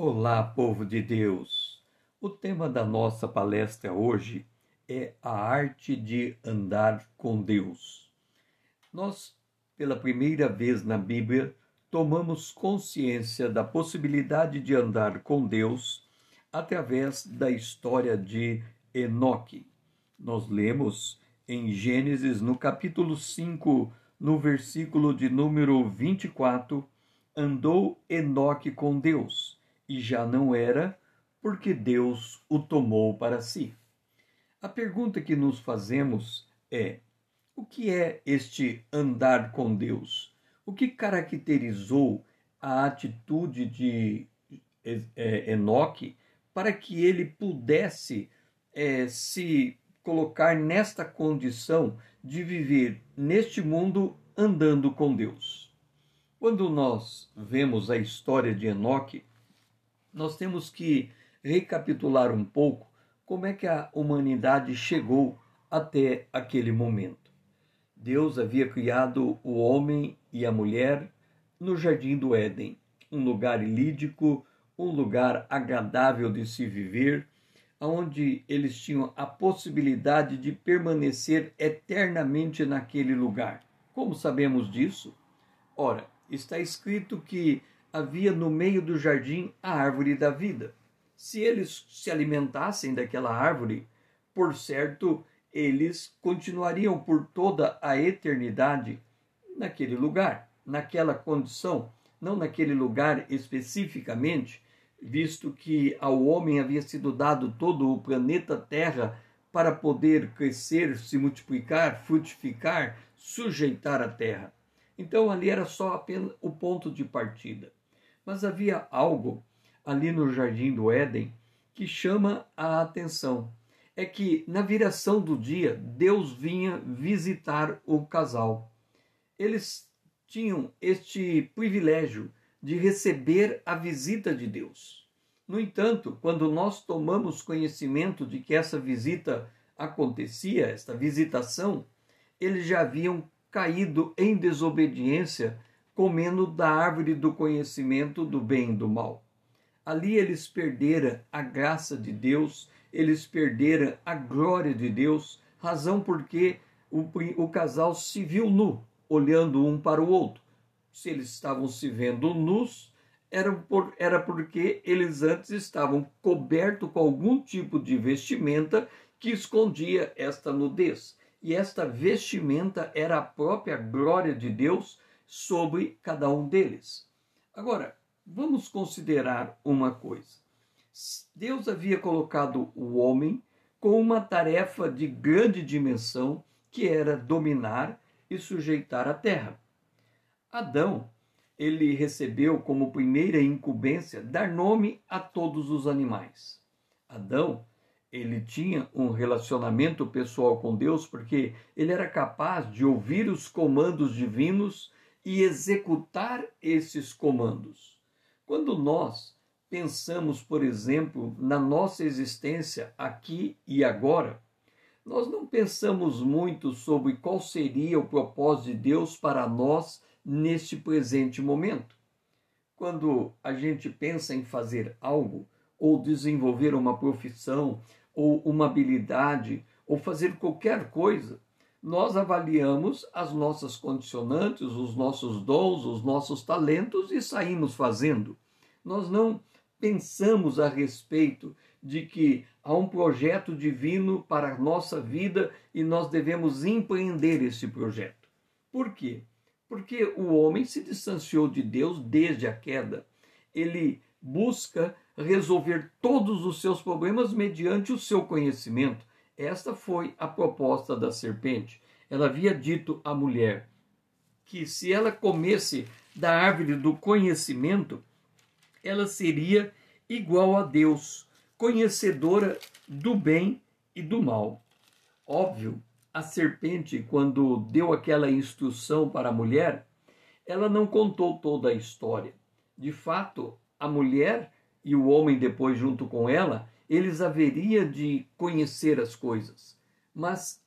Olá, povo de Deus! O tema da nossa palestra hoje é a arte de andar com Deus. Nós, pela primeira vez na Bíblia, tomamos consciência da possibilidade de andar com Deus através da história de Enoque. Nós lemos em Gênesis, no capítulo 5, no versículo de número 24, andou Enoque com Deus e já não era, porque Deus o tomou para si. A pergunta que nos fazemos é: o que é este andar com Deus? O que caracterizou a atitude de é, Enoque para que ele pudesse é, se colocar nesta condição de viver neste mundo andando com Deus? Quando nós vemos a história de Enoque, nós temos que recapitular um pouco como é que a humanidade chegou até aquele momento. Deus havia criado o homem e a mulher no jardim do Éden, um lugar ilídico, um lugar agradável de se viver, onde eles tinham a possibilidade de permanecer eternamente naquele lugar. Como sabemos disso? Ora, está escrito que havia no meio do jardim a árvore da vida. Se eles se alimentassem daquela árvore, por certo, eles continuariam por toda a eternidade naquele lugar, naquela condição, não naquele lugar especificamente, visto que ao homem havia sido dado todo o planeta Terra para poder crescer, se multiplicar, frutificar, sujeitar a terra. Então ali era só apenas o ponto de partida. Mas havia algo ali no jardim do Éden que chama a atenção. É que na viração do dia, Deus vinha visitar o casal. Eles tinham este privilégio de receber a visita de Deus. No entanto, quando nós tomamos conhecimento de que essa visita acontecia, esta visitação, eles já haviam caído em desobediência comendo da árvore do conhecimento do bem e do mal. Ali eles perderam a graça de Deus, eles perderam a glória de Deus, razão porque o, o casal se viu nu, olhando um para o outro. Se eles estavam se vendo nus, era, por, era porque eles antes estavam cobertos com algum tipo de vestimenta que escondia esta nudez. E esta vestimenta era a própria glória de Deus sobre cada um deles. Agora, vamos considerar uma coisa. Deus havia colocado o homem com uma tarefa de grande dimensão que era dominar e sujeitar a terra. Adão, ele recebeu como primeira incumbência dar nome a todos os animais. Adão, ele tinha um relacionamento pessoal com Deus porque ele era capaz de ouvir os comandos divinos e executar esses comandos. Quando nós pensamos, por exemplo, na nossa existência aqui e agora, nós não pensamos muito sobre qual seria o propósito de Deus para nós neste presente momento. Quando a gente pensa em fazer algo, ou desenvolver uma profissão, ou uma habilidade, ou fazer qualquer coisa, nós avaliamos as nossas condicionantes, os nossos dons, os nossos talentos e saímos fazendo. Nós não pensamos a respeito de que há um projeto divino para a nossa vida e nós devemos empreender esse projeto. Por quê? Porque o homem se distanciou de Deus desde a queda. Ele busca resolver todos os seus problemas mediante o seu conhecimento. Esta foi a proposta da serpente. Ela havia dito à mulher que se ela comesse da árvore do conhecimento, ela seria igual a Deus, conhecedora do bem e do mal. Óbvio, a serpente, quando deu aquela instrução para a mulher, ela não contou toda a história. De fato, a mulher e o homem depois junto com ela, eles haveria de conhecer as coisas, mas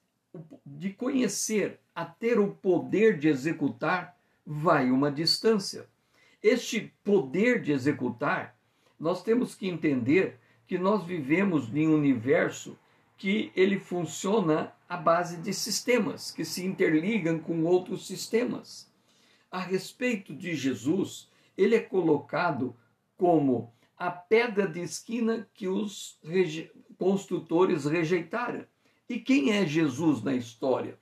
de conhecer a ter o poder de executar vai uma distância. Este poder de executar nós temos que entender que nós vivemos em um universo que ele funciona à base de sistemas que se interligam com outros sistemas. A respeito de Jesus, ele é colocado como a pedra de esquina que os construtores rejeitaram. E quem é Jesus na história?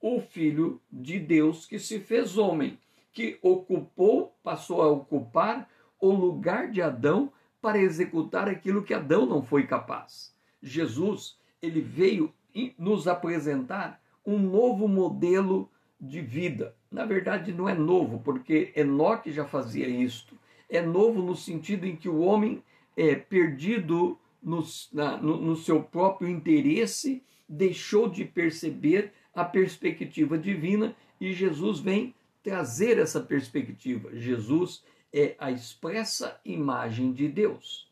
O Filho de Deus que se fez homem, que ocupou, passou a ocupar o lugar de Adão para executar aquilo que Adão não foi capaz. Jesus, ele veio nos apresentar um novo modelo de vida. Na verdade, não é novo, porque Enoque já fazia isto é novo no sentido em que o homem é perdido no, na, no, no seu próprio interesse, deixou de perceber a perspectiva divina e Jesus vem trazer essa perspectiva. Jesus é a expressa imagem de Deus.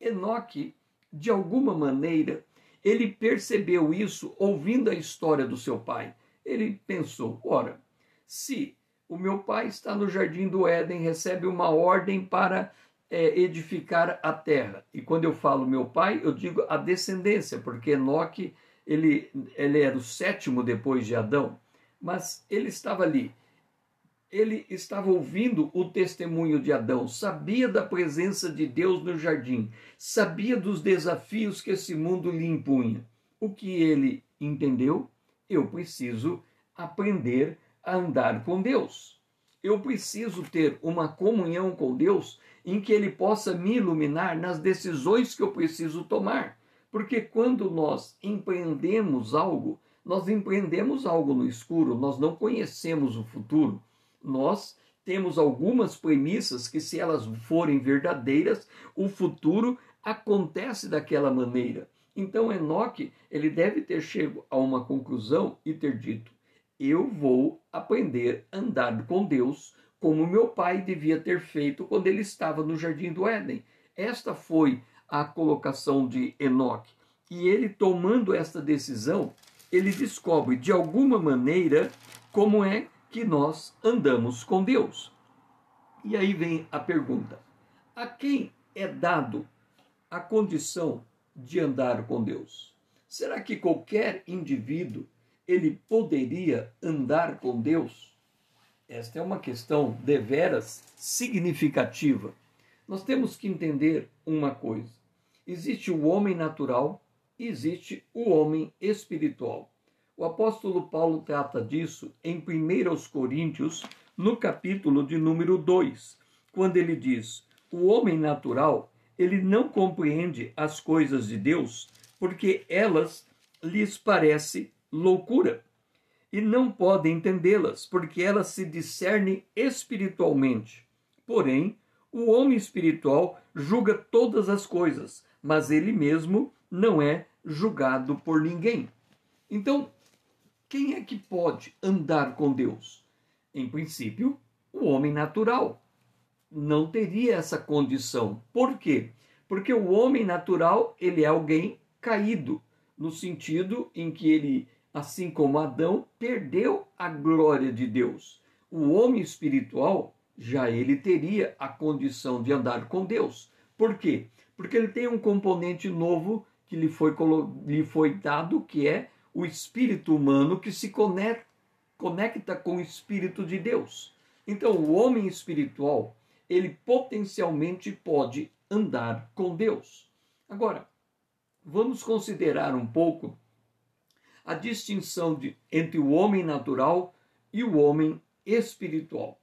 Enoque, de alguma maneira, ele percebeu isso ouvindo a história do seu pai. Ele pensou: ora, se o meu pai está no jardim do Éden, recebe uma ordem para é, edificar a terra. E quando eu falo meu pai, eu digo a descendência, porque Enoque ele, ele era o sétimo depois de Adão, mas ele estava ali. Ele estava ouvindo o testemunho de Adão, sabia da presença de Deus no jardim, sabia dos desafios que esse mundo lhe impunha. O que ele entendeu? Eu preciso aprender a andar com Deus. Eu preciso ter uma comunhão com Deus em que Ele possa me iluminar nas decisões que eu preciso tomar. Porque quando nós empreendemos algo, nós empreendemos algo no escuro, nós não conhecemos o futuro. Nós temos algumas premissas que, se elas forem verdadeiras, o futuro acontece daquela maneira. Então Enoque, ele deve ter chego a uma conclusão e ter dito: eu vou aprender a andar com Deus como meu pai devia ter feito quando ele estava no jardim do Éden. Esta foi a colocação de Enoque. E ele tomando esta decisão, ele descobre de alguma maneira como é que nós andamos com Deus. E aí vem a pergunta: a quem é dado a condição de andar com Deus? Será que qualquer indivíduo ele poderia andar com Deus? Esta é uma questão deveras significativa. Nós temos que entender uma coisa: existe o homem natural e existe o homem espiritual. O apóstolo Paulo trata disso em 1 Coríntios, no capítulo de número 2, quando ele diz: O homem natural, ele não compreende as coisas de Deus, porque elas lhes parecem loucura e não podem entendê-las, porque elas se discernem espiritualmente. Porém, o homem espiritual julga todas as coisas, mas ele mesmo não é julgado por ninguém. Então, quem é que pode andar com Deus? Em princípio, o homem natural. Não teria essa condição. Por quê? Porque o homem natural, ele é alguém caído, no sentido em que ele assim como Adão perdeu a glória de Deus. O homem espiritual, já ele teria a condição de andar com Deus. Por quê? Porque ele tem um componente novo que lhe foi, lhe foi dado, que é o espírito humano que se conecta, conecta com o espírito de Deus. Então, o homem espiritual, ele potencialmente pode andar com Deus. Agora, vamos considerar um pouco a distinção de, entre o homem natural e o homem espiritual.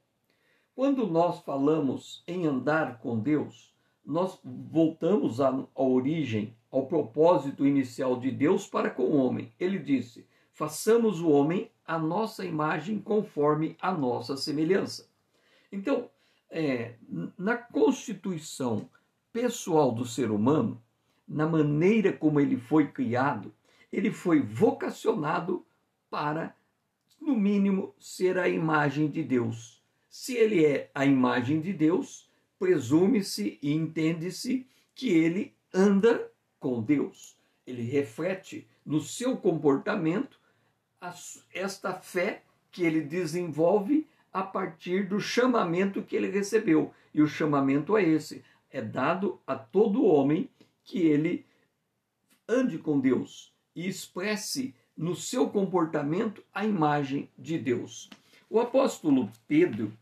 Quando nós falamos em andar com Deus, nós voltamos à, à origem, ao propósito inicial de Deus para com o homem. Ele disse: façamos o homem a nossa imagem conforme a nossa semelhança. Então, é, na constituição pessoal do ser humano, na maneira como ele foi criado, ele foi vocacionado para, no mínimo, ser a imagem de Deus. Se ele é a imagem de Deus, presume-se e entende-se que ele anda com Deus. Ele reflete no seu comportamento esta fé que ele desenvolve a partir do chamamento que ele recebeu. E o chamamento é esse: é dado a todo homem que ele ande com Deus e expresse no seu comportamento a imagem de Deus. O apóstolo Pedro,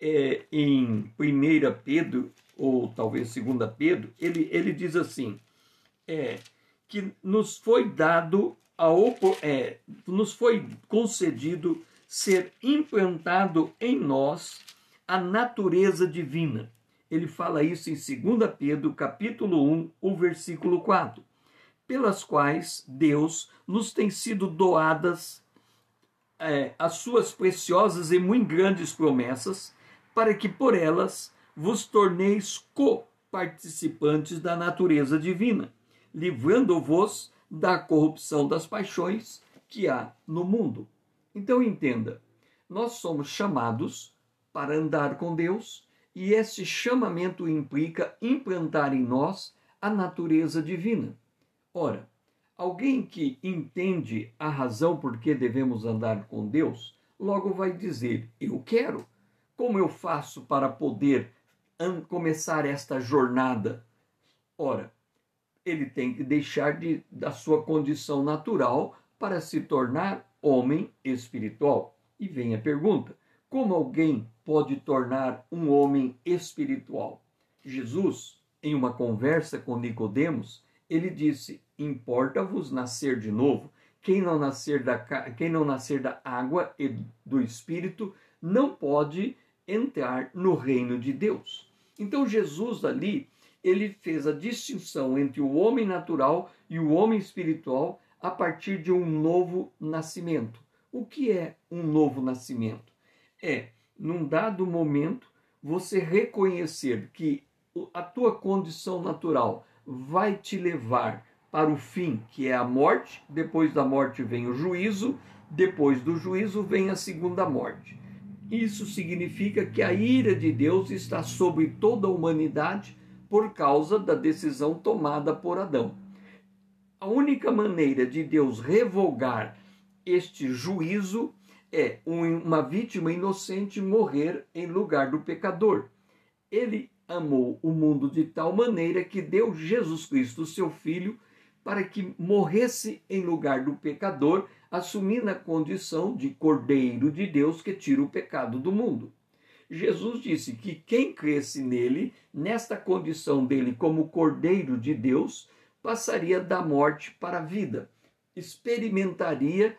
é, em 1 Pedro, ou talvez 2 Pedro, ele, ele diz assim: é, que nos foi dado, a, é, nos foi concedido ser implantado em nós a natureza divina. Ele fala isso em 2 Pedro, capítulo 1, o versículo 4 pelas quais Deus nos tem sido doadas é, as suas preciosas e muito grandes promessas, para que por elas vos torneis co-participantes da natureza divina, livrando-vos da corrupção das paixões que há no mundo. Então entenda, nós somos chamados para andar com Deus e esse chamamento implica implantar em nós a natureza divina. Ora, alguém que entende a razão por que devemos andar com Deus, logo vai dizer: Eu quero. Como eu faço para poder começar esta jornada? Ora, ele tem que deixar de, da sua condição natural para se tornar homem espiritual. E vem a pergunta: como alguém pode tornar um homem espiritual? Jesus, em uma conversa com Nicodemos, ele disse: Importa-vos nascer de novo. Quem não nascer da quem não nascer da água e do espírito não pode entrar no reino de Deus. Então Jesus ali, ele fez a distinção entre o homem natural e o homem espiritual a partir de um novo nascimento. O que é um novo nascimento? É, num dado momento, você reconhecer que a tua condição natural vai te levar para o fim, que é a morte, depois da morte vem o juízo, depois do juízo vem a segunda morte. Isso significa que a ira de Deus está sobre toda a humanidade por causa da decisão tomada por Adão. A única maneira de Deus revogar este juízo é uma vítima inocente morrer em lugar do pecador. Ele amou o mundo de tal maneira que deu Jesus Cristo, seu Filho, para que morresse em lugar do pecador, assumindo a condição de Cordeiro de Deus que tira o pecado do mundo. Jesus disse que quem cresce nele, nesta condição dele como Cordeiro de Deus, passaria da morte para a vida, experimentaria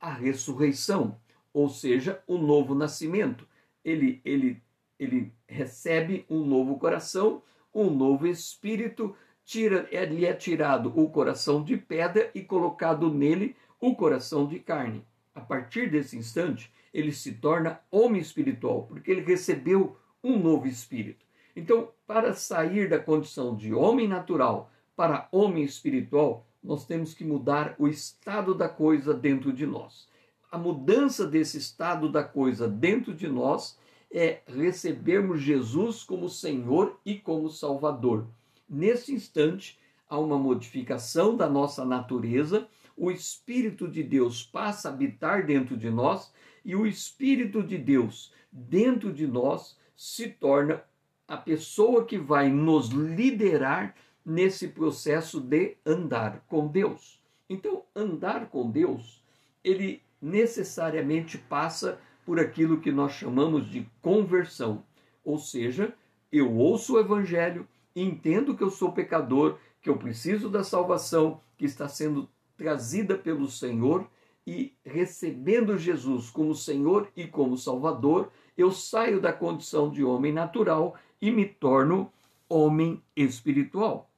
a ressurreição, ou seja, o novo nascimento. Ele, ele ele recebe um novo coração, um novo espírito, tira, lhe é tirado o coração de pedra e colocado nele o coração de carne. A partir desse instante, ele se torna homem espiritual, porque ele recebeu um novo espírito. Então, para sair da condição de homem natural para homem espiritual, nós temos que mudar o estado da coisa dentro de nós. A mudança desse estado da coisa dentro de nós é recebermos Jesus como Senhor e como Salvador. Nesse instante, há uma modificação da nossa natureza, o Espírito de Deus passa a habitar dentro de nós e o Espírito de Deus dentro de nós se torna a pessoa que vai nos liderar nesse processo de andar com Deus. Então, andar com Deus, ele necessariamente passa por aquilo que nós chamamos de conversão. Ou seja, eu ouço o evangelho, entendo que eu sou pecador, que eu preciso da salvação que está sendo trazida pelo Senhor e recebendo Jesus como Senhor e como Salvador, eu saio da condição de homem natural e me torno homem espiritual.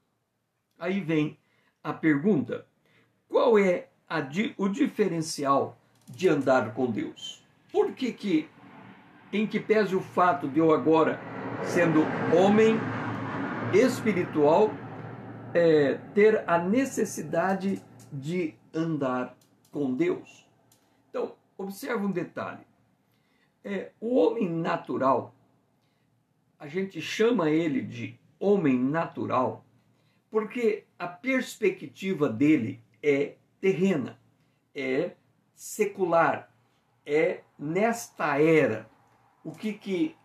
Aí vem a pergunta: qual é a, o diferencial de andar com Deus? Por que que, em que pese o fato de eu agora, sendo homem espiritual, é, ter a necessidade de andar com Deus? Então, observe um detalhe. É, o homem natural, a gente chama ele de homem natural porque a perspectiva dele é terrena, é secular, é nesta era o que que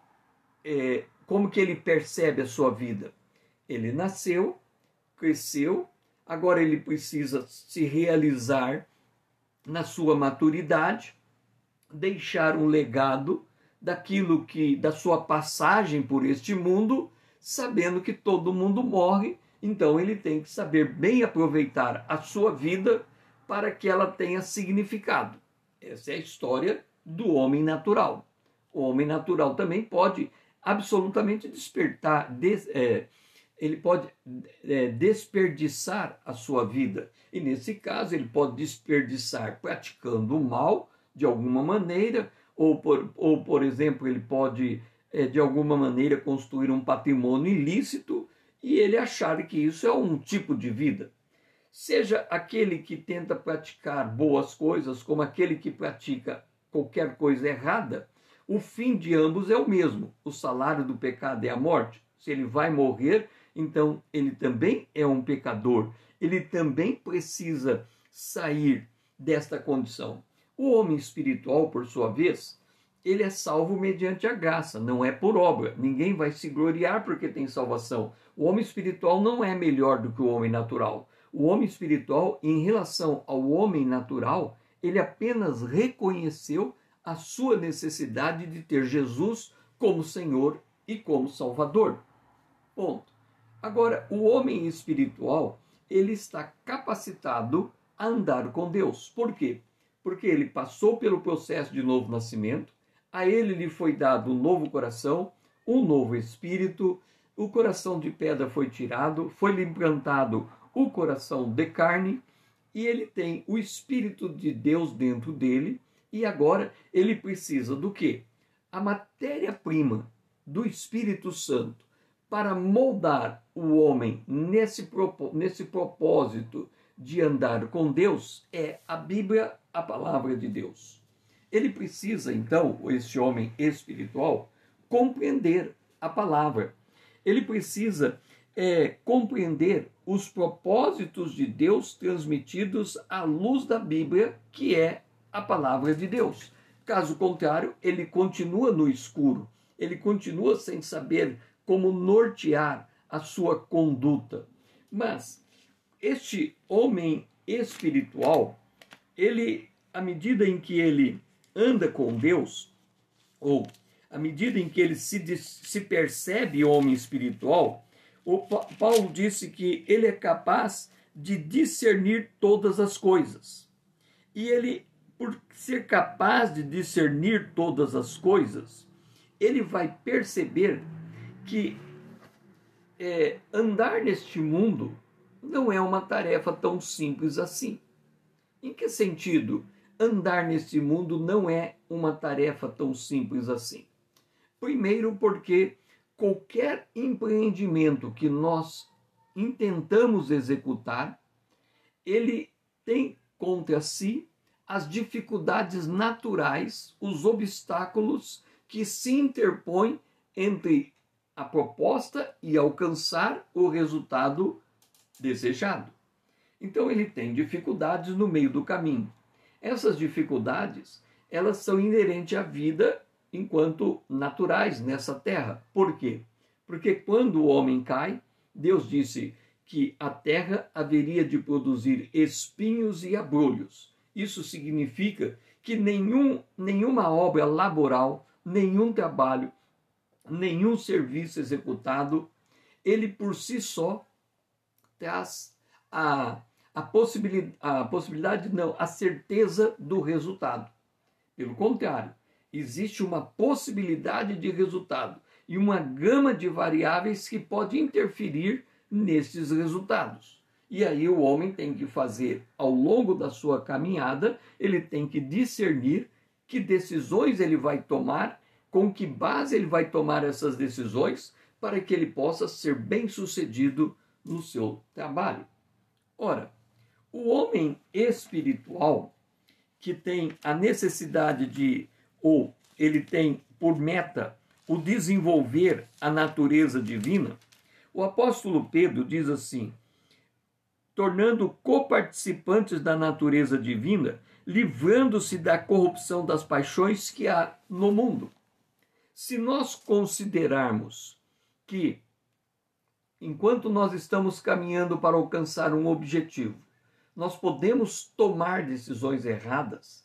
é, como que ele percebe a sua vida Ele nasceu, cresceu, agora ele precisa se realizar na sua maturidade, deixar um legado daquilo que da sua passagem por este mundo, sabendo que todo mundo morre, então ele tem que saber bem aproveitar a sua vida para que ela tenha significado. Essa é a história do homem natural. O homem natural também pode absolutamente despertar, des, é, ele pode é, desperdiçar a sua vida. E nesse caso, ele pode desperdiçar praticando o mal de alguma maneira, ou por, ou, por exemplo, ele pode é, de alguma maneira construir um patrimônio ilícito e ele achar que isso é um tipo de vida. Seja aquele que tenta praticar boas coisas, como aquele que pratica qualquer coisa errada, o fim de ambos é o mesmo. O salário do pecado é a morte. Se ele vai morrer, então ele também é um pecador. Ele também precisa sair desta condição. O homem espiritual, por sua vez, ele é salvo mediante a graça, não é por obra. Ninguém vai se gloriar porque tem salvação. O homem espiritual não é melhor do que o homem natural. O homem espiritual, em relação ao homem natural, ele apenas reconheceu a sua necessidade de ter Jesus como Senhor e como Salvador. Ponto. Agora, o homem espiritual, ele está capacitado a andar com Deus. Por quê? Porque ele passou pelo processo de novo nascimento, a ele lhe foi dado um novo coração, um novo espírito, o coração de pedra foi tirado, foi-lhe implantado o coração de carne, e ele tem o espírito de Deus dentro dele, e agora ele precisa do quê? A matéria-prima do Espírito Santo para moldar o homem nesse, nesse propósito de andar com Deus é a Bíblia, a palavra de Deus. Ele precisa, então, esse homem espiritual, compreender a palavra. Ele precisa é, compreender os propósitos de Deus transmitidos à luz da Bíblia, que é a palavra de Deus. Caso contrário, ele continua no escuro, ele continua sem saber como nortear a sua conduta. Mas este homem espiritual, ele, à medida em que ele anda com Deus, ou à medida em que ele se, se percebe homem espiritual, o Paulo disse que ele é capaz de discernir todas as coisas. E ele por ser capaz de discernir todas as coisas, ele vai perceber que é, andar neste mundo não é uma tarefa tão simples assim. Em que sentido andar neste mundo não é uma tarefa tão simples assim? Primeiro, porque qualquer empreendimento que nós intentamos executar, ele tem contra si as dificuldades naturais, os obstáculos que se interpõem entre a proposta e alcançar o resultado desejado. Então ele tem dificuldades no meio do caminho. Essas dificuldades, elas são inerentes à vida enquanto naturais nessa terra. Por quê? Porque quando o homem cai, Deus disse que a terra haveria de produzir espinhos e abrolhos. Isso significa que nenhum, nenhuma obra laboral, nenhum trabalho, nenhum serviço executado, ele por si só traz a, a, possibilidade, a possibilidade, não, a certeza do resultado. Pelo contrário, existe uma possibilidade de resultado e uma gama de variáveis que pode interferir nesses resultados. E aí o homem tem que fazer, ao longo da sua caminhada, ele tem que discernir que decisões ele vai tomar, com que base ele vai tomar essas decisões, para que ele possa ser bem sucedido no seu trabalho. Ora, o homem espiritual que tem a necessidade de, ou ele tem por meta, o desenvolver a natureza divina, o apóstolo Pedro diz assim: tornando coparticipantes da natureza divina, livrando-se da corrupção das paixões que há no mundo. Se nós considerarmos que enquanto nós estamos caminhando para alcançar um objetivo, nós podemos tomar decisões erradas.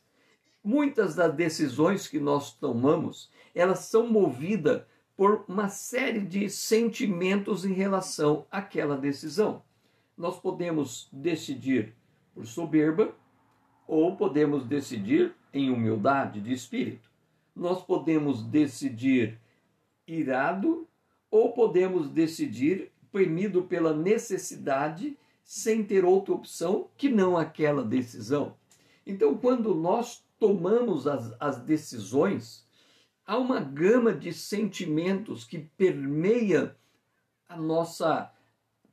Muitas das decisões que nós tomamos, elas são movidas por uma série de sentimentos em relação àquela decisão. Nós podemos decidir por soberba ou podemos decidir em humildade de espírito. Nós podemos decidir irado ou podemos decidir premido pela necessidade sem ter outra opção que não aquela decisão. Então, quando nós tomamos as, as decisões, há uma gama de sentimentos que permeia a nossa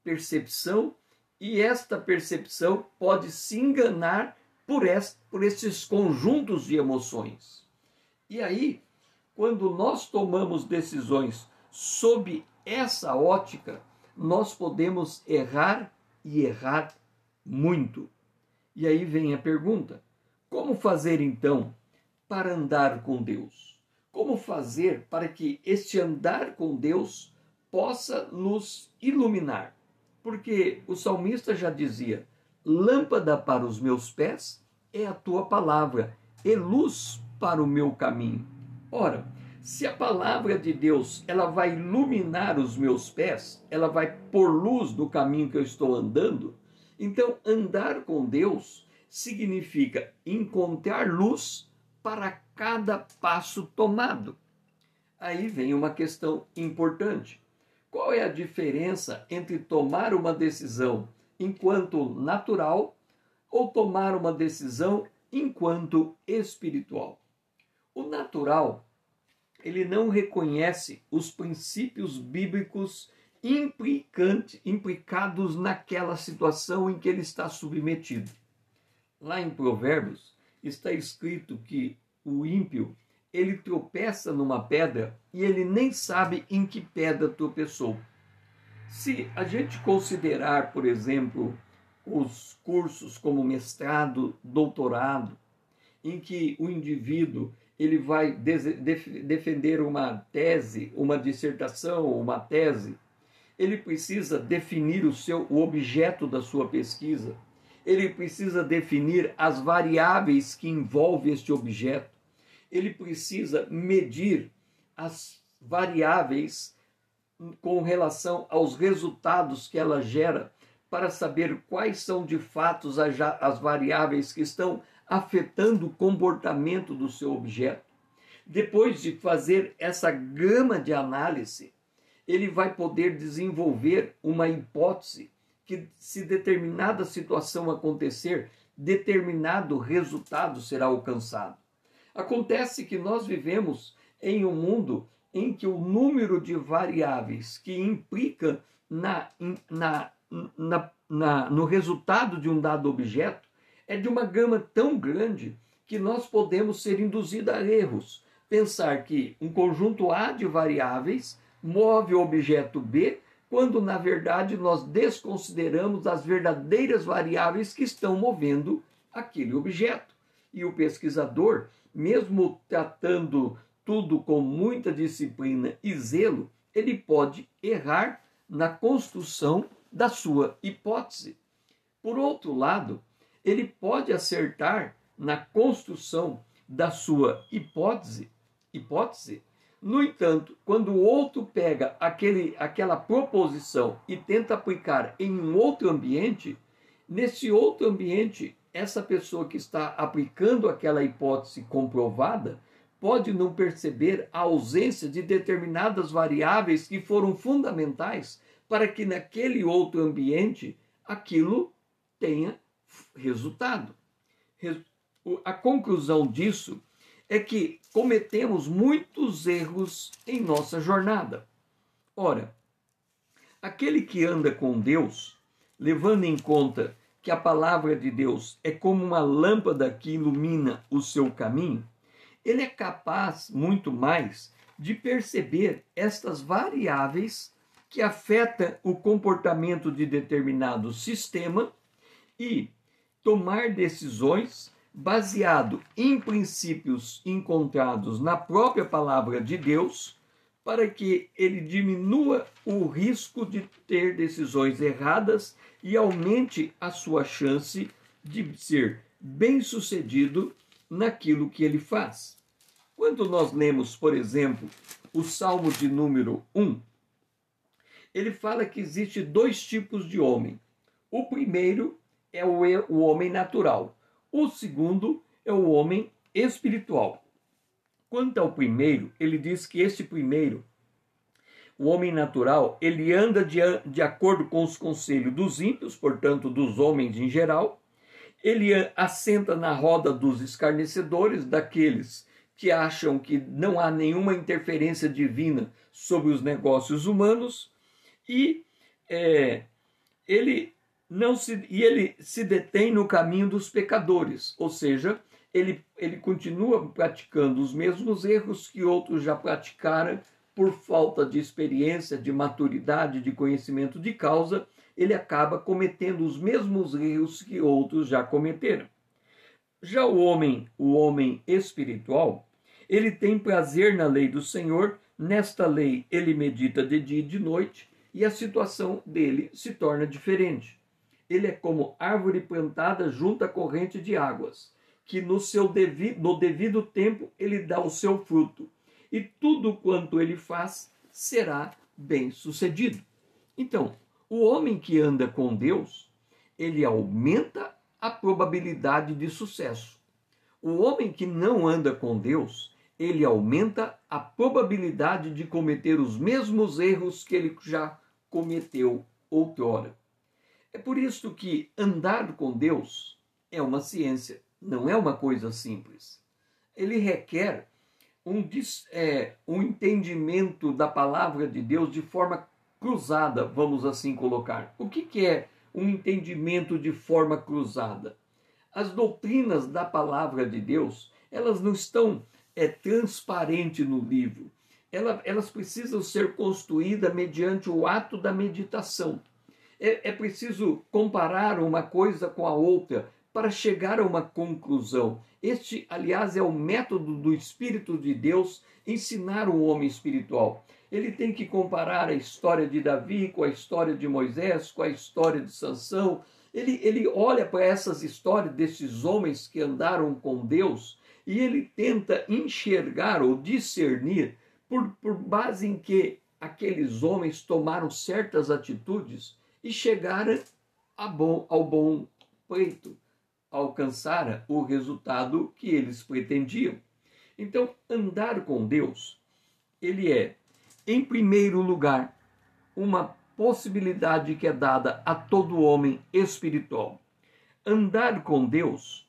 percepção e esta percepção pode se enganar por, est, por esses conjuntos de emoções. E aí, quando nós tomamos decisões sob essa ótica, nós podemos errar e errar muito. E aí vem a pergunta: como fazer então para andar com Deus? Como fazer para que este andar com Deus possa nos iluminar? Porque o salmista já dizia: lâmpada para os meus pés é a tua palavra, e luz para o meu caminho. Ora, se a palavra de Deus ela vai iluminar os meus pés, ela vai pôr luz no caminho que eu estou andando, então andar com Deus significa encontrar luz para cada passo tomado. Aí vem uma questão importante. Qual é a diferença entre tomar uma decisão enquanto natural ou tomar uma decisão enquanto espiritual? O natural ele não reconhece os princípios bíblicos implicados naquela situação em que ele está submetido. Lá em Provérbios está escrito que o ímpio ele tropeça numa pedra e ele nem sabe em que pedra tropeçou. Se a gente considerar, por exemplo, os cursos como mestrado, doutorado, em que o indivíduo ele vai defender uma tese, uma dissertação, uma tese, ele precisa definir o seu o objeto da sua pesquisa. Ele precisa definir as variáveis que envolvem este objeto. Ele precisa medir as variáveis com relação aos resultados que ela gera para saber quais são de fato as, variáveis que estão afetando o comportamento do seu objeto. Depois de fazer essa gama de análise, ele vai poder desenvolver uma hipótese que, se determinada situação acontecer, determinado resultado será alcançado. Acontece que nós vivemos em um mundo em que o número de variáveis que implica na, na, na, na, no resultado de um dado objeto é de uma gama tão grande que nós podemos ser induzidos a erros. Pensar que um conjunto A de variáveis move o objeto B, quando na verdade nós desconsideramos as verdadeiras variáveis que estão movendo aquele objeto. E o pesquisador, mesmo tratando tudo com muita disciplina e zelo, ele pode errar na construção da sua hipótese. Por outro lado, ele pode acertar na construção da sua hipótese, hipótese. No entanto, quando o outro pega aquele, aquela proposição e tenta aplicar em um outro ambiente, nesse outro ambiente, essa pessoa que está aplicando aquela hipótese comprovada pode não perceber a ausência de determinadas variáveis que foram fundamentais para que naquele outro ambiente aquilo tenha resultado. A conclusão disso é que cometemos muitos erros em nossa jornada. Ora, aquele que anda com Deus, levando em conta que a palavra de Deus é como uma lâmpada que ilumina o seu caminho, ele é capaz muito mais de perceber estas variáveis que afetam o comportamento de determinado sistema e tomar decisões baseado em princípios encontrados na própria palavra de Deus, para que ele diminua o risco de ter decisões erradas e aumente a sua chance de ser bem-sucedido naquilo que ele faz. Quando nós lemos, por exemplo, o Salmo de número 1, ele fala que existe dois tipos de homem. O primeiro é o, o homem natural. O segundo é o homem espiritual. Quanto ao primeiro, ele diz que este primeiro, o homem natural, ele anda de, de acordo com os conselhos dos ímpios, portanto, dos homens em geral. Ele assenta na roda dos escarnecedores, daqueles que acham que não há nenhuma interferência divina sobre os negócios humanos e é, ele não se e ele se detém no caminho dos pecadores, ou seja, ele, ele continua praticando os mesmos erros que outros já praticaram por falta de experiência, de maturidade, de conhecimento de causa, ele acaba cometendo os mesmos erros que outros já cometeram. Já o homem, o homem espiritual, ele tem prazer na lei do Senhor, nesta lei ele medita de dia e de noite, e a situação dele se torna diferente. Ele é como árvore plantada junto à corrente de águas, que no seu devido, no devido tempo ele dá o seu fruto, e tudo quanto ele faz será bem sucedido. Então, o homem que anda com Deus, ele aumenta a probabilidade de sucesso. O homem que não anda com Deus, ele aumenta a probabilidade de cometer os mesmos erros que ele já cometeu outrora. É por isso que andar com Deus é uma ciência, não é uma coisa simples. Ele requer um, é, um entendimento da palavra de Deus de forma cruzada, vamos assim colocar. O que, que é um entendimento de forma cruzada? As doutrinas da palavra de Deus, elas não estão é transparente no livro. Ela, elas precisam ser construídas mediante o ato da meditação. É, é preciso comparar uma coisa com a outra para chegar a uma conclusão. Este, aliás, é o método do Espírito de Deus ensinar o homem espiritual. Ele tem que comparar a história de Davi com a história de Moisés, com a história de Sansão. Ele, ele olha para essas histórias desses homens que andaram com Deus e ele tenta enxergar ou discernir por, por base em que aqueles homens tomaram certas atitudes e chegaram bom, ao bom peito, alcançaram o resultado que eles pretendiam. Então, andar com Deus, ele é, em primeiro lugar, uma possibilidade que é dada a todo homem espiritual. Andar com Deus,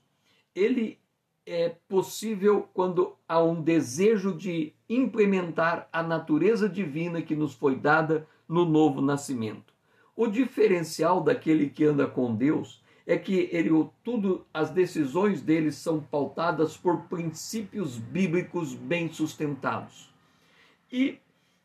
ele é possível quando há um desejo de implementar a natureza divina que nos foi dada no novo nascimento. O diferencial daquele que anda com Deus é que ele tudo as decisões dele são pautadas por princípios bíblicos bem sustentados. E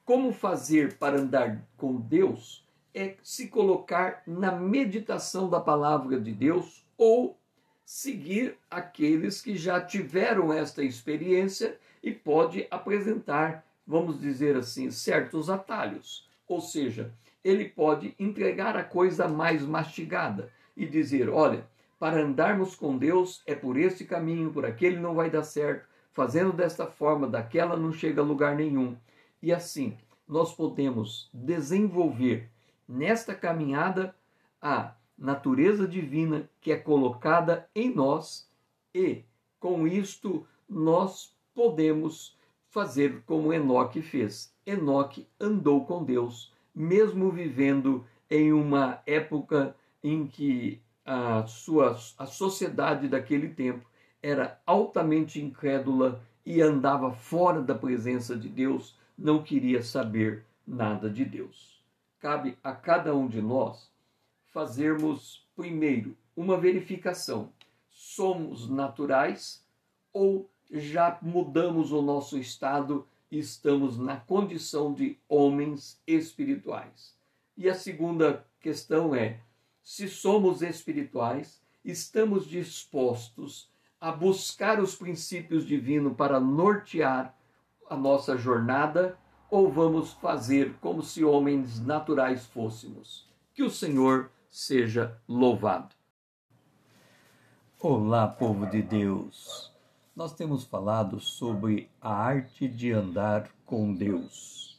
como fazer para andar com Deus é se colocar na meditação da palavra de Deus ou seguir aqueles que já tiveram esta experiência e pode apresentar, vamos dizer assim, certos atalhos. Ou seja, ele pode entregar a coisa mais mastigada e dizer: olha, para andarmos com Deus é por este caminho, por aquele não vai dar certo, fazendo desta forma, daquela não chega a lugar nenhum. E assim, nós podemos desenvolver nesta caminhada a natureza divina que é colocada em nós e, com isto, nós podemos fazer como Enoque fez. Enoque andou com Deus, mesmo vivendo em uma época em que a sua a sociedade daquele tempo era altamente incrédula e andava fora da presença de Deus, não queria saber nada de Deus. Cabe a cada um de nós fazermos primeiro uma verificação: somos naturais ou já mudamos o nosso estado estamos na condição de homens espirituais? E a segunda questão é: se somos espirituais, estamos dispostos a buscar os princípios divinos para nortear a nossa jornada ou vamos fazer como se homens naturais fôssemos? Que o Senhor seja louvado. Olá, povo de Deus. Nós temos falado sobre a arte de andar com Deus.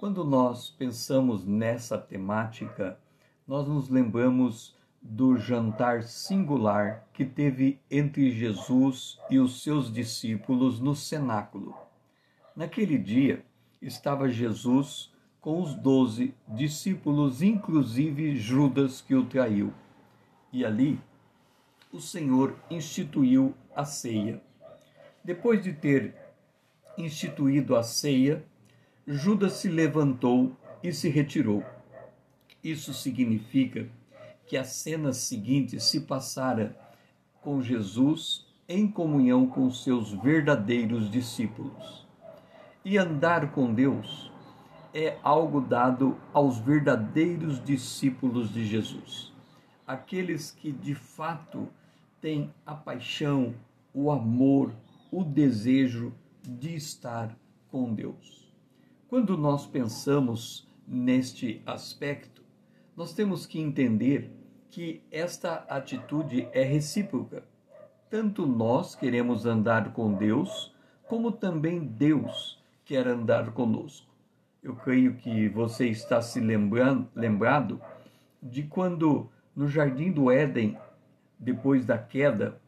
Quando nós pensamos nessa temática, nós nos lembramos do jantar singular que teve entre Jesus e os seus discípulos no cenáculo. Naquele dia, estava Jesus com os doze discípulos, inclusive Judas que o traiu. E ali o Senhor instituiu a ceia. Depois de ter instituído a ceia, Judas se levantou e se retirou. Isso significa que a cena seguinte se passara com Jesus em comunhão com seus verdadeiros discípulos. E andar com Deus é algo dado aos verdadeiros discípulos de Jesus, aqueles que de fato têm a paixão, o amor, o desejo de estar com Deus. Quando nós pensamos neste aspecto, nós temos que entender que esta atitude é recíproca. Tanto nós queremos andar com Deus, como também Deus quer andar conosco. Eu creio que você está se lembrando, lembrado de quando no jardim do Éden, depois da queda,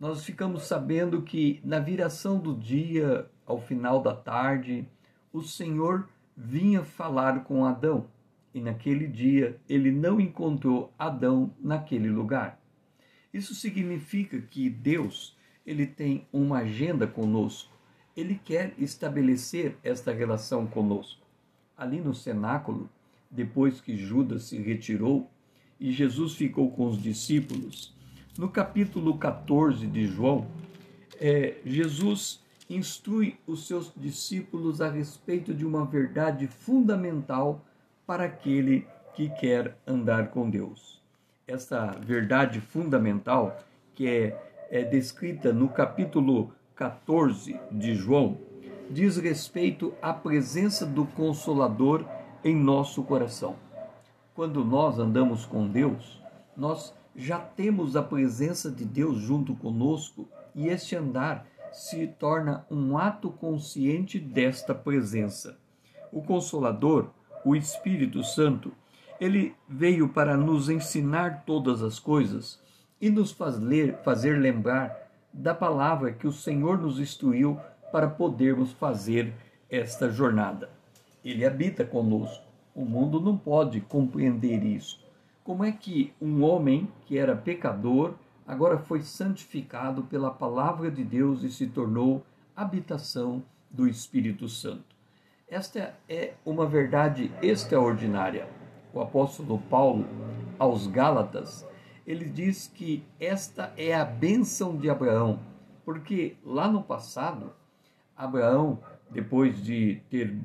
nós ficamos sabendo que na viração do dia, ao final da tarde, o Senhor vinha falar com Adão. E naquele dia ele não encontrou Adão naquele lugar. Isso significa que Deus, ele tem uma agenda conosco ele quer estabelecer esta relação conosco. Ali no cenáculo, depois que Judas se retirou e Jesus ficou com os discípulos, no capítulo 14 de João, é, Jesus instrui os seus discípulos a respeito de uma verdade fundamental para aquele que quer andar com Deus. Esta verdade fundamental, que é, é descrita no capítulo 14 de João diz respeito à presença do Consolador em nosso coração. Quando nós andamos com Deus, nós já temos a presença de Deus junto conosco e este andar se torna um ato consciente desta presença. O Consolador, o Espírito Santo, ele veio para nos ensinar todas as coisas e nos fazer lembrar da palavra que o Senhor nos instruiu para podermos fazer esta jornada. Ele habita conosco. O mundo não pode compreender isso. Como é que um homem que era pecador agora foi santificado pela palavra de Deus e se tornou habitação do Espírito Santo? Esta é uma verdade extraordinária. O apóstolo Paulo, aos Gálatas, ele diz que esta é a bênção de Abraão, porque lá no passado, Abraão, depois de ter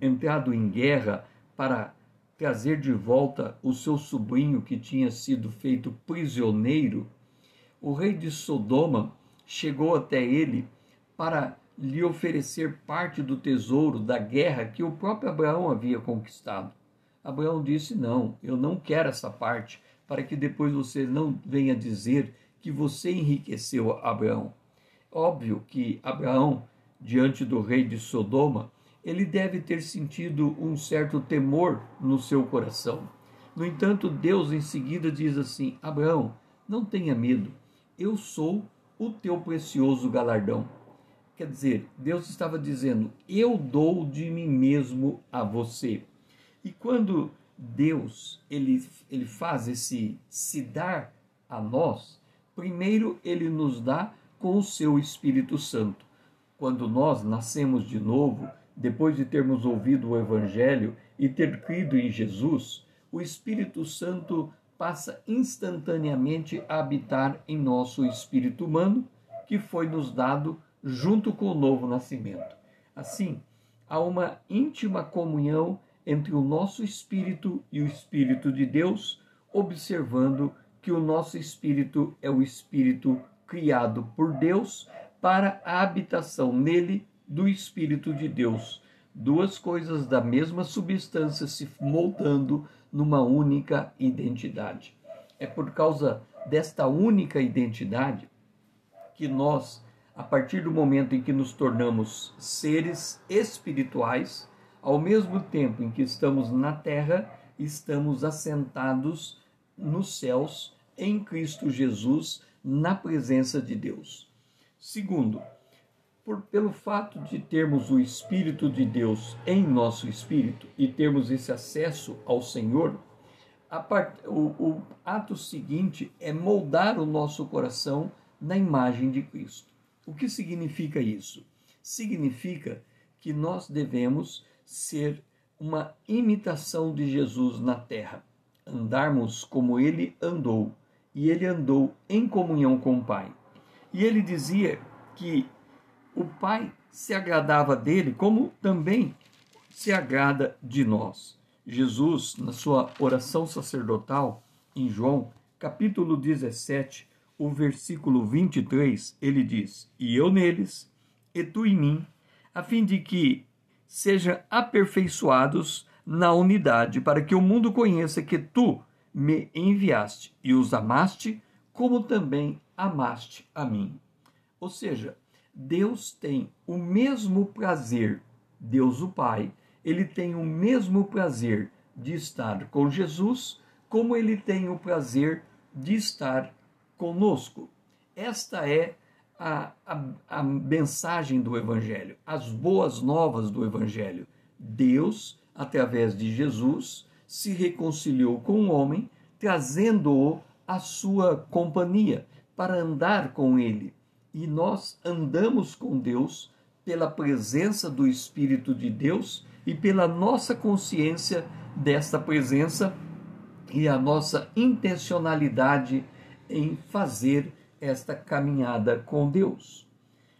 entrado em guerra para trazer de volta o seu sobrinho que tinha sido feito prisioneiro, o rei de Sodoma chegou até ele para lhe oferecer parte do tesouro da guerra que o próprio Abraão havia conquistado. Abraão disse: Não, eu não quero essa parte para que depois você não venha dizer que você enriqueceu Abraão. Óbvio que Abraão, diante do rei de Sodoma, ele deve ter sentido um certo temor no seu coração. No entanto, Deus em seguida diz assim: Abraão, não tenha medo, eu sou o teu precioso galardão. Quer dizer, Deus estava dizendo: Eu dou de mim mesmo a você. E quando Deus ele, ele faz esse se dar a nós, primeiro ele nos dá com o seu Espírito Santo. Quando nós nascemos de novo, depois de termos ouvido o Evangelho e ter crido em Jesus, o Espírito Santo passa instantaneamente a habitar em nosso espírito humano, que foi nos dado junto com o novo nascimento. Assim, há uma íntima comunhão entre o nosso espírito e o espírito de Deus, observando que o nosso espírito é o espírito criado por Deus para a habitação nele do espírito de Deus. duas coisas da mesma substância se moldando numa única identidade. É por causa desta única identidade que nós, a partir do momento em que nos tornamos seres espirituais, ao mesmo tempo em que estamos na terra, estamos assentados nos céus em Cristo Jesus, na presença de Deus. Segundo, por, pelo fato de termos o Espírito de Deus em nosso espírito e termos esse acesso ao Senhor, part, o, o ato seguinte é moldar o nosso coração na imagem de Cristo. O que significa isso? Significa que nós devemos ser uma imitação de Jesus na terra, andarmos como ele andou, e ele andou em comunhão com o Pai. E ele dizia que o Pai se agradava dele, como também se agrada de nós. Jesus, na sua oração sacerdotal, em João, capítulo 17, o versículo 23, ele diz: E eu neles, e tu em mim, a fim de que sejam aperfeiçoados na unidade, para que o mundo conheça que tu me enviaste e os amaste, como também amaste a mim. Ou seja, Deus tem o mesmo prazer, Deus o Pai, ele tem o mesmo prazer de estar com Jesus, como ele tem o prazer de estar conosco. Esta é a, a, a mensagem do Evangelho, as boas novas do Evangelho. Deus, através de Jesus, se reconciliou com o homem, trazendo-o à sua companhia, para andar com ele. E nós andamos com Deus pela presença do Espírito de Deus e pela nossa consciência desta presença e a nossa intencionalidade em fazer esta caminhada com Deus.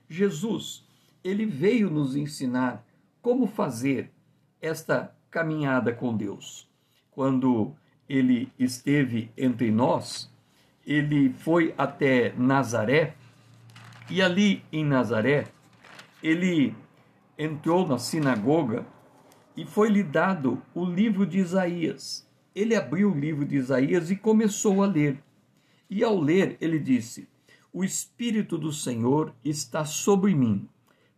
Jesus, ele veio nos ensinar como fazer esta caminhada com Deus. Quando ele esteve entre nós, ele foi até Nazaré e ali em Nazaré ele entrou na sinagoga e foi-lhe dado o livro de Isaías. Ele abriu o livro de Isaías e começou a ler. E ao ler, ele disse: O Espírito do Senhor está sobre mim,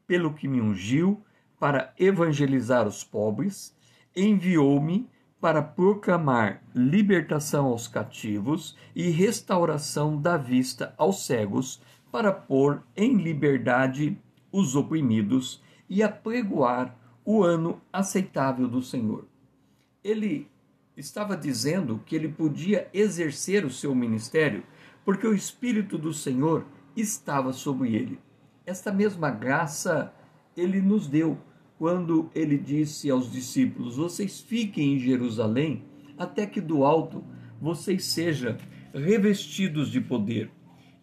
pelo que me ungiu para evangelizar os pobres, enviou-me para proclamar libertação aos cativos e restauração da vista aos cegos, para pôr em liberdade os oprimidos e apregoar o ano aceitável do Senhor. Ele estava dizendo que ele podia exercer o seu ministério porque o Espírito do Senhor estava sobre ele. Esta mesma graça ele nos deu quando ele disse aos discípulos: Vocês fiquem em Jerusalém até que do alto vocês sejam revestidos de poder.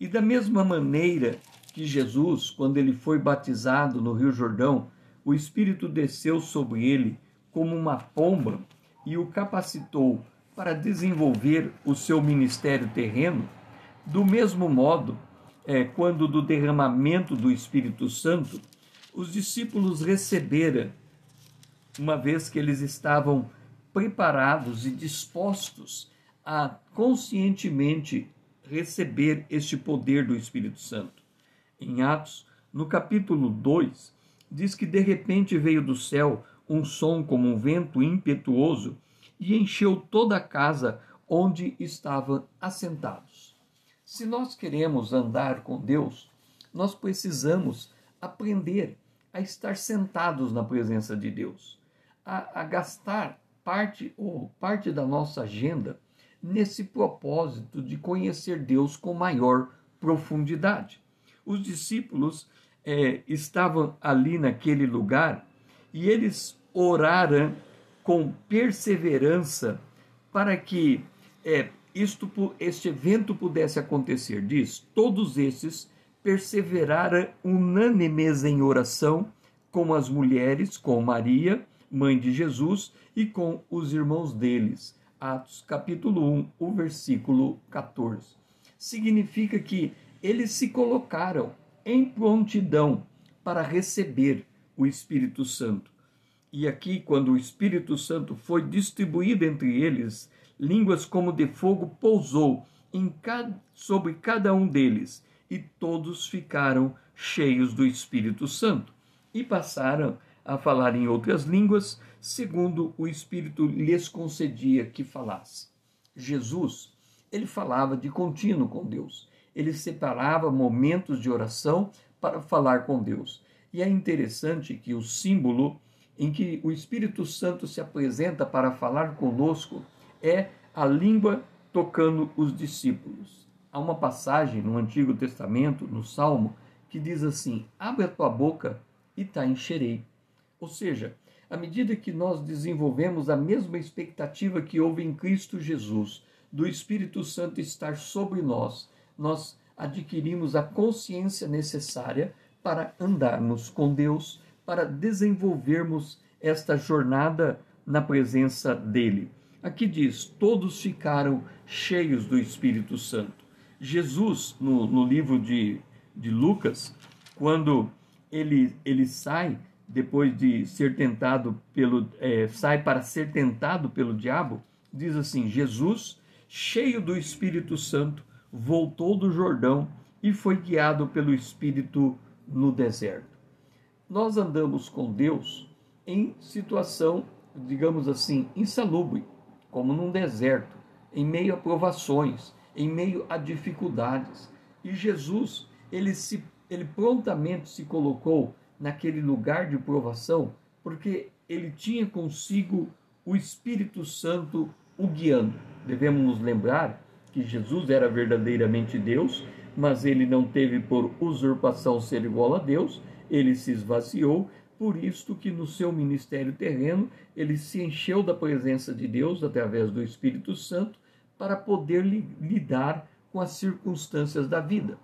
E da mesma maneira que Jesus, quando ele foi batizado no Rio Jordão, o Espírito desceu sobre ele como uma pomba e o capacitou para desenvolver o seu ministério terreno, do mesmo modo, é, quando do derramamento do Espírito Santo, os discípulos receberam, uma vez que eles estavam preparados e dispostos a conscientemente receber este poder do Espírito Santo. Em Atos, no capítulo 2, diz que de repente veio do céu um som como um vento impetuoso e encheu toda a casa onde estavam assentados. Se nós queremos andar com Deus, nós precisamos aprender a estar sentados na presença de Deus, a, a gastar parte ou parte da nossa agenda nesse propósito de conhecer Deus com maior profundidade. Os discípulos é, estavam ali naquele lugar e eles oraram com perseverança para que é, isto, este evento pudesse acontecer. Diz: todos esses perseveraram unânimes em oração com as mulheres, com Maria, mãe de Jesus, e com os irmãos deles. Atos capítulo 1, o versículo 14. Significa que eles se colocaram em prontidão para receber o Espírito Santo. E aqui, quando o Espírito Santo foi distribuído entre eles, línguas como de fogo pousou cada, sobre cada um deles, e todos ficaram cheios do Espírito Santo e passaram a falar em outras línguas, segundo o Espírito lhes concedia que falasse. Jesus, ele falava de contínuo com Deus. Ele separava momentos de oração para falar com Deus. E é interessante que o símbolo em que o Espírito Santo se apresenta para falar conosco é a língua tocando os discípulos. Há uma passagem no Antigo Testamento, no Salmo, que diz assim: Abre a tua boca e te encherei. Ou seja, à medida que nós desenvolvemos a mesma expectativa que houve em Cristo Jesus, do Espírito Santo estar sobre nós, nós adquirimos a consciência necessária para andarmos com Deus, para desenvolvermos esta jornada na presença dele. Aqui diz: todos ficaram cheios do Espírito Santo. Jesus, no, no livro de, de Lucas, quando ele, ele sai depois de ser tentado pelo é, sai para ser tentado pelo diabo, diz assim: Jesus, cheio do Espírito Santo, voltou do Jordão e foi guiado pelo Espírito no deserto. Nós andamos com Deus em situação, digamos assim, insalubre, como num deserto, em meio a provações, em meio a dificuldades. E Jesus, ele se ele prontamente se colocou naquele lugar de provação, porque ele tinha consigo o Espírito Santo o guiando. Devemos nos lembrar que Jesus era verdadeiramente Deus, mas ele não teve por usurpação ser igual a Deus, ele se esvaziou, por isto que no seu ministério terreno ele se encheu da presença de Deus através do Espírito Santo para poder lidar com as circunstâncias da vida.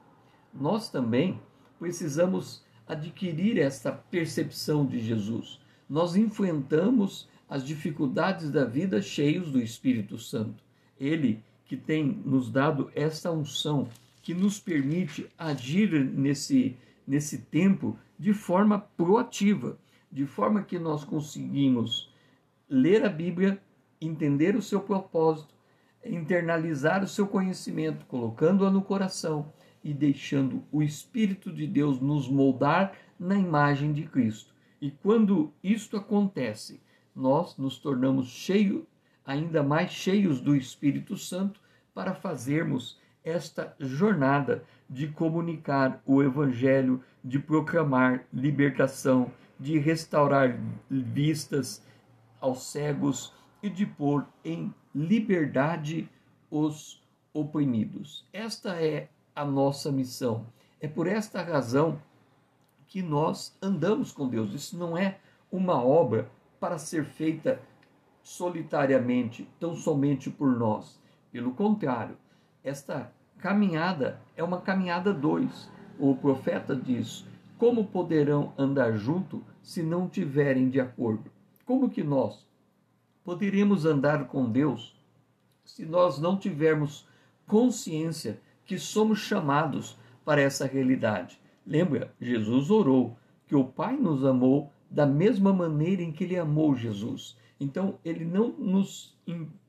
Nós também precisamos adquirir esta percepção de Jesus. Nós enfrentamos as dificuldades da vida cheios do Espírito Santo. Ele que tem nos dado esta unção que nos permite agir nesse, nesse tempo de forma proativa, de forma que nós conseguimos ler a Bíblia, entender o seu propósito, internalizar o seu conhecimento, colocando-a no coração e deixando o Espírito de Deus nos moldar na imagem de Cristo. E quando isto acontece, nós nos tornamos cheios, ainda mais cheios do Espírito Santo para fazermos esta jornada de comunicar o Evangelho, de proclamar libertação, de restaurar vistas aos cegos e de pôr em liberdade os oprimidos. Esta é a nossa missão. É por esta razão que nós andamos com Deus. Isso não é uma obra para ser feita solitariamente, tão somente por nós. Pelo contrário, esta caminhada é uma caminhada dois. O profeta diz: Como poderão andar junto se não tiverem de acordo? Como que nós poderemos andar com Deus se nós não tivermos consciência que somos chamados para essa realidade. Lembra, Jesus orou que o Pai nos amou da mesma maneira em que ele amou Jesus. Então, ele não nos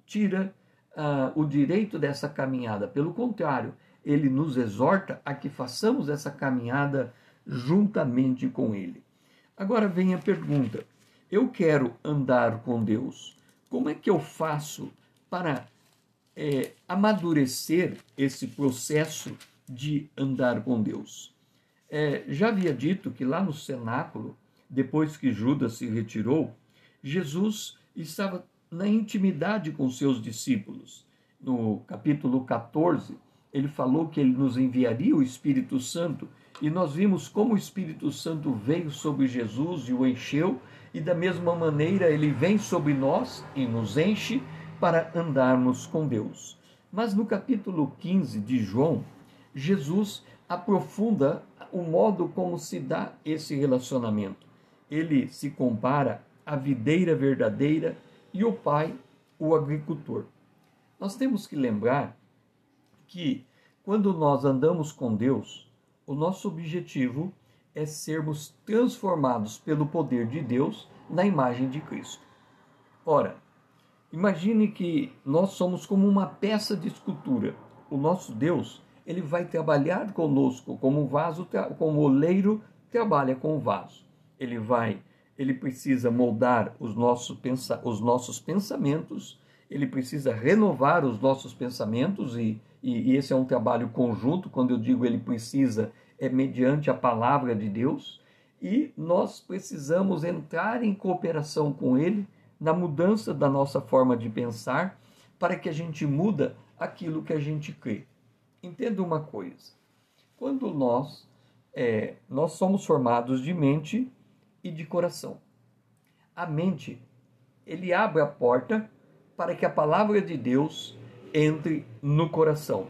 tira uh, o direito dessa caminhada, pelo contrário, ele nos exorta a que façamos essa caminhada juntamente com ele. Agora vem a pergunta: eu quero andar com Deus. Como é que eu faço para é, amadurecer esse processo de andar com Deus. É, já havia dito que lá no cenáculo, depois que Judas se retirou, Jesus estava na intimidade com seus discípulos. No capítulo 14, ele falou que ele nos enviaria o Espírito Santo e nós vimos como o Espírito Santo veio sobre Jesus e o encheu, e da mesma maneira ele vem sobre nós e nos enche para andarmos com Deus. Mas no capítulo 15 de João, Jesus aprofunda o modo como se dá esse relacionamento. Ele se compara à videira verdadeira e o pai, o agricultor. Nós temos que lembrar que quando nós andamos com Deus, o nosso objetivo é sermos transformados pelo poder de Deus na imagem de Cristo. Ora, imagine que nós somos como uma peça de escultura. O nosso Deus, ele vai trabalhar conosco como o vaso, como o oleiro trabalha com o vaso. Ele vai, ele precisa moldar os nossos, os nossos pensamentos, ele precisa renovar os nossos pensamentos e, e, e esse é um trabalho conjunto. Quando eu digo ele precisa, é mediante a palavra de Deus e nós precisamos entrar em cooperação com ele na mudança da nossa forma de pensar para que a gente muda aquilo que a gente crê. Entenda uma coisa: quando nós é, nós somos formados de mente e de coração. A mente ele abre a porta para que a palavra de Deus entre no coração.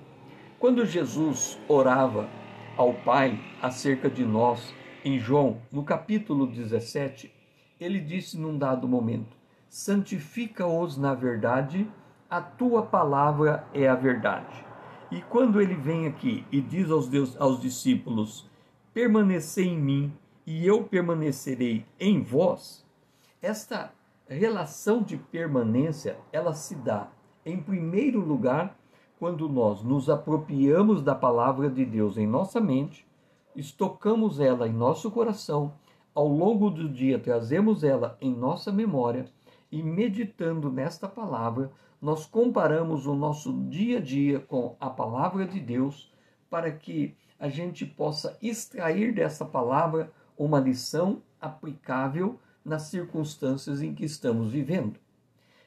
Quando Jesus orava ao Pai acerca de nós, em João, no capítulo 17, ele disse num dado momento: Santifica-os na verdade, a tua palavra é a verdade. E quando ele vem aqui e diz aos, Deus, aos discípulos: Permanecei em mim e eu permanecerei em vós, esta relação de permanência, ela se dá, em primeiro lugar, quando nós nos apropriamos da palavra de Deus em nossa mente, estocamos ela em nosso coração, ao longo do dia trazemos ela em nossa memória e meditando nesta palavra, nós comparamos o nosso dia a dia com a palavra de Deus para que a gente possa extrair dessa palavra uma lição aplicável nas circunstâncias em que estamos vivendo.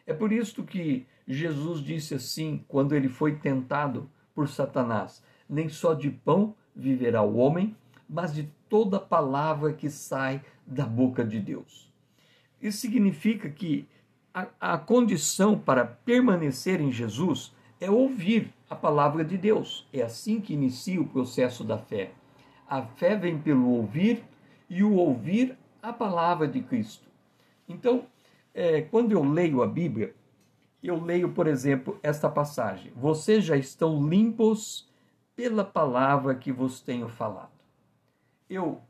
É por isso que Jesus disse assim quando ele foi tentado por Satanás: Nem só de pão viverá o homem, mas de toda palavra que sai da boca de Deus. Isso significa que a, a condição para permanecer em Jesus é ouvir a palavra de Deus. É assim que inicia o processo da fé. A fé vem pelo ouvir e o ouvir a palavra de Cristo. Então, é, quando eu leio a Bíblia, eu leio, por exemplo, esta passagem: Vocês já estão limpos pela palavra que vos tenho falado. Eu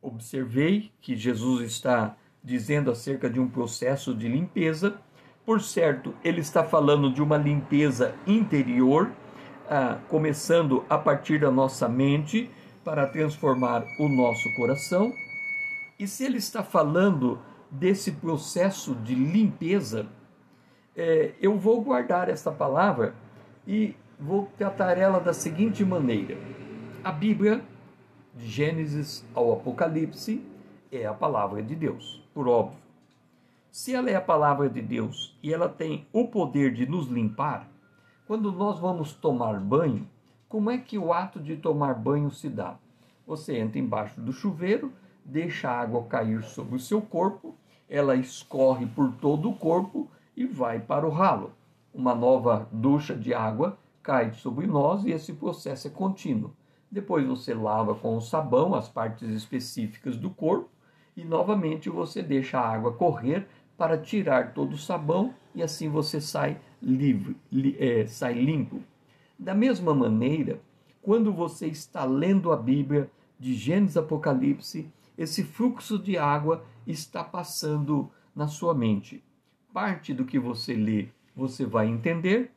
observei que Jesus está dizendo acerca de um processo de limpeza. Por certo, ele está falando de uma limpeza interior, ah, começando a partir da nossa mente, para transformar o nosso coração. E se ele está falando desse processo de limpeza, é, eu vou guardar essa palavra e vou tratar ela da seguinte maneira: a Bíblia, de Gênesis ao Apocalipse, é a palavra de Deus, por óbvio. Se ela é a palavra de Deus e ela tem o poder de nos limpar, quando nós vamos tomar banho, como é que o ato de tomar banho se dá? Você entra embaixo do chuveiro, deixa a água cair sobre o seu corpo, ela escorre por todo o corpo e vai para o ralo. Uma nova ducha de água cai sobre nós e esse processo é contínuo. Depois você lava com o sabão as partes específicas do corpo e novamente você deixa a água correr para tirar todo o sabão e assim você sai livre, li, é, sai limpo. Da mesma maneira, quando você está lendo a Bíblia de Gênesis Apocalipse, esse fluxo de água está passando na sua mente. Parte do que você lê você vai entender,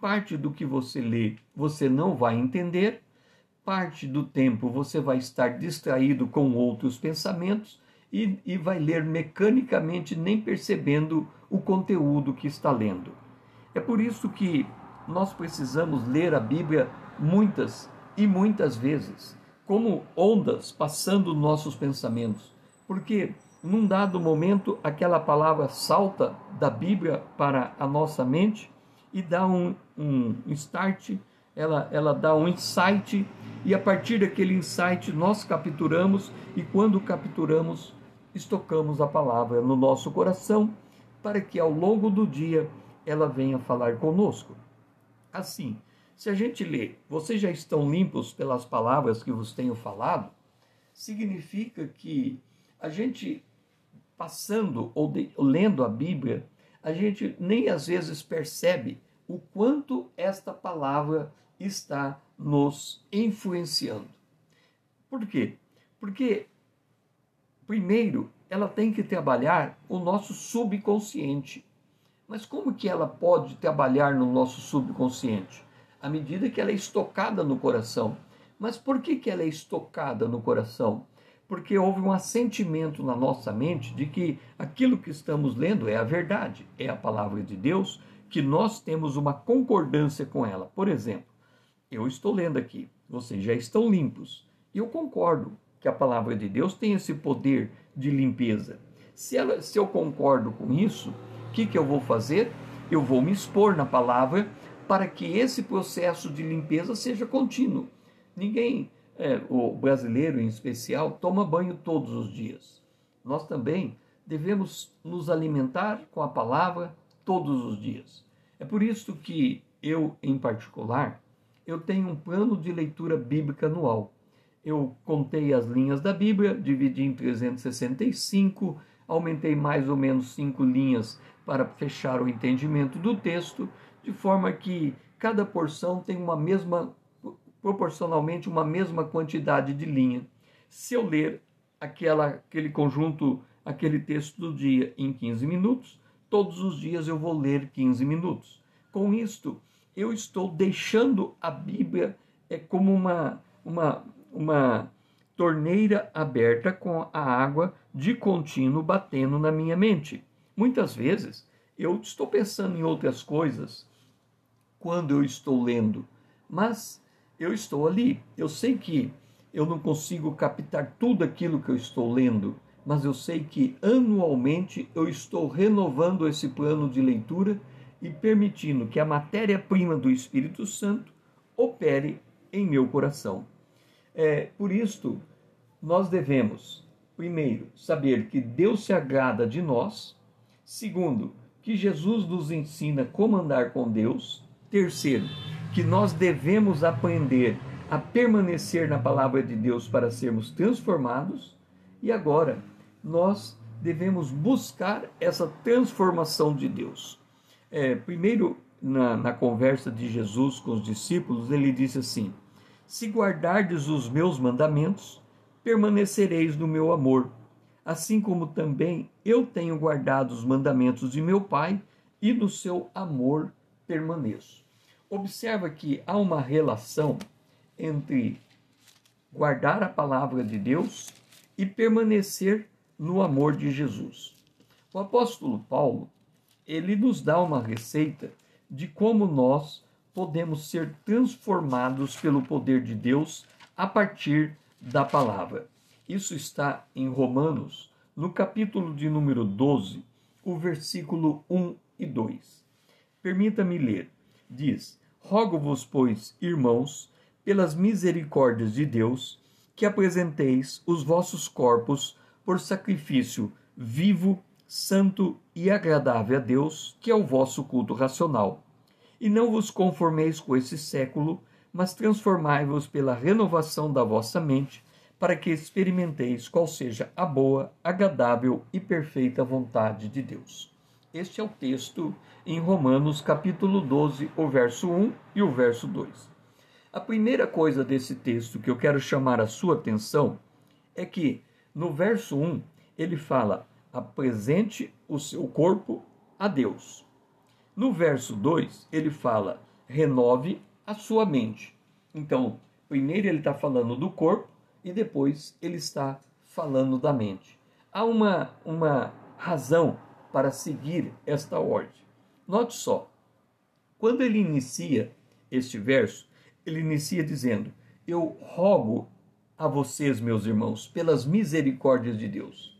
parte do que você lê você não vai entender, parte do tempo você vai estar distraído com outros pensamentos e, e vai ler mecanicamente, nem percebendo o conteúdo que está lendo. É por isso que nós precisamos ler a Bíblia muitas e muitas vezes como ondas passando nossos pensamentos, porque num dado momento aquela palavra salta da Bíblia para a nossa mente e dá um, um start, ela, ela dá um insight, e a partir daquele insight nós capturamos, e quando capturamos, estocamos a palavra no nosso coração, para que ao longo do dia ela venha falar conosco. Assim, se a gente lê, vocês já estão limpos pelas palavras que vos tenho falado, significa que a gente passando ou de, lendo a Bíblia, a gente nem às vezes percebe o quanto esta palavra está nos influenciando. Por quê? Porque, primeiro, ela tem que trabalhar o nosso subconsciente. Mas como que ela pode trabalhar no nosso subconsciente? À medida que ela é estocada no coração. Mas por que, que ela é estocada no coração? Porque houve um assentimento na nossa mente de que aquilo que estamos lendo é a verdade, é a palavra de Deus, que nós temos uma concordância com ela. Por exemplo, eu estou lendo aqui, vocês já estão limpos. Eu concordo que a palavra de Deus tem esse poder de limpeza. Se, ela, se eu concordo com isso, o que, que eu vou fazer? Eu vou me expor na palavra para que esse processo de limpeza seja contínuo. Ninguém, é, o brasileiro em especial, toma banho todos os dias. Nós também devemos nos alimentar com a palavra todos os dias. É por isso que eu, em particular, eu tenho um plano de leitura bíblica anual. Eu contei as linhas da Bíblia, dividi em 365, aumentei mais ou menos cinco linhas para fechar o entendimento do texto, de forma que cada porção tem uma mesma, proporcionalmente uma mesma quantidade de linha. Se eu ler aquela, aquele conjunto, aquele texto do dia em 15 minutos, todos os dias eu vou ler 15 minutos. Com isto, eu estou deixando a Bíblia é como uma, uma, uma torneira aberta com a água de contínuo batendo na minha mente. Muitas vezes eu estou pensando em outras coisas quando eu estou lendo, mas eu estou ali. Eu sei que eu não consigo captar tudo aquilo que eu estou lendo, mas eu sei que anualmente eu estou renovando esse plano de leitura e permitindo que a matéria-prima do Espírito Santo opere em meu coração. É, por isto, nós devemos, primeiro, saber que Deus se agrada de nós, segundo, que Jesus nos ensina como andar com Deus, terceiro, que nós devemos aprender a permanecer na palavra de Deus para sermos transformados, e agora nós devemos buscar essa transformação de Deus. É, primeiro, na, na conversa de Jesus com os discípulos, ele disse assim: Se guardardes os meus mandamentos, permanecereis no meu amor, assim como também eu tenho guardado os mandamentos de meu Pai e no seu amor permaneço. Observa que há uma relação entre guardar a palavra de Deus e permanecer no amor de Jesus. O apóstolo Paulo ele nos dá uma receita de como nós podemos ser transformados pelo poder de Deus a partir da palavra. Isso está em Romanos, no capítulo de número 12, o versículo 1 e 2. Permita-me ler. Diz: Rogo-vos, pois, irmãos, pelas misericórdias de Deus, que apresenteis os vossos corpos por sacrifício vivo, santo e agradável a Deus, que é o vosso culto racional. E não vos conformeis com esse século, mas transformai-vos pela renovação da vossa mente, para que experimenteis qual seja a boa, agradável e perfeita vontade de Deus. Este é o texto em Romanos capítulo 12, o verso 1 e o verso 2. A primeira coisa desse texto que eu quero chamar a sua atenção é que no verso 1 ele fala: apresente o seu corpo a Deus. No verso 2, ele fala: renove a sua mente. Então, primeiro ele está falando do corpo e depois ele está falando da mente. Há uma, uma razão para seguir esta ordem. Note só, quando ele inicia este verso, ele inicia dizendo: Eu rogo a vocês, meus irmãos, pelas misericórdias de Deus.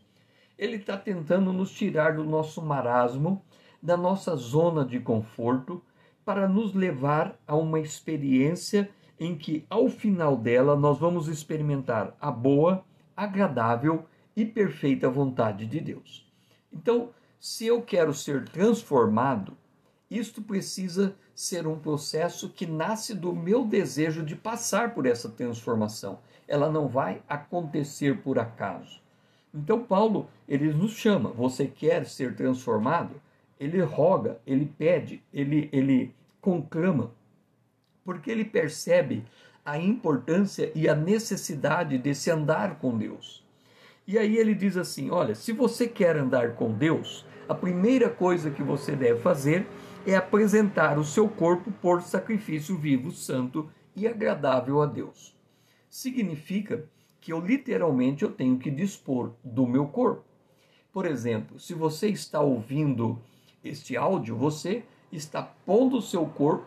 Ele está tentando nos tirar do nosso marasmo, da nossa zona de conforto, para nos levar a uma experiência em que, ao final dela, nós vamos experimentar a boa, agradável e perfeita vontade de Deus. Então, se eu quero ser transformado, isto precisa ser um processo que nasce do meu desejo de passar por essa transformação. Ela não vai acontecer por acaso. Então Paulo, ele nos chama, você quer ser transformado? Ele roga, ele pede, ele ele conclama, porque ele percebe a importância e a necessidade desse andar com Deus. E aí ele diz assim: olha, se você quer andar com Deus, a primeira coisa que você deve fazer é apresentar o seu corpo por sacrifício vivo, santo e agradável a Deus. Significa que eu literalmente eu tenho que dispor do meu corpo. Por exemplo, se você está ouvindo este áudio, você está pondo o seu corpo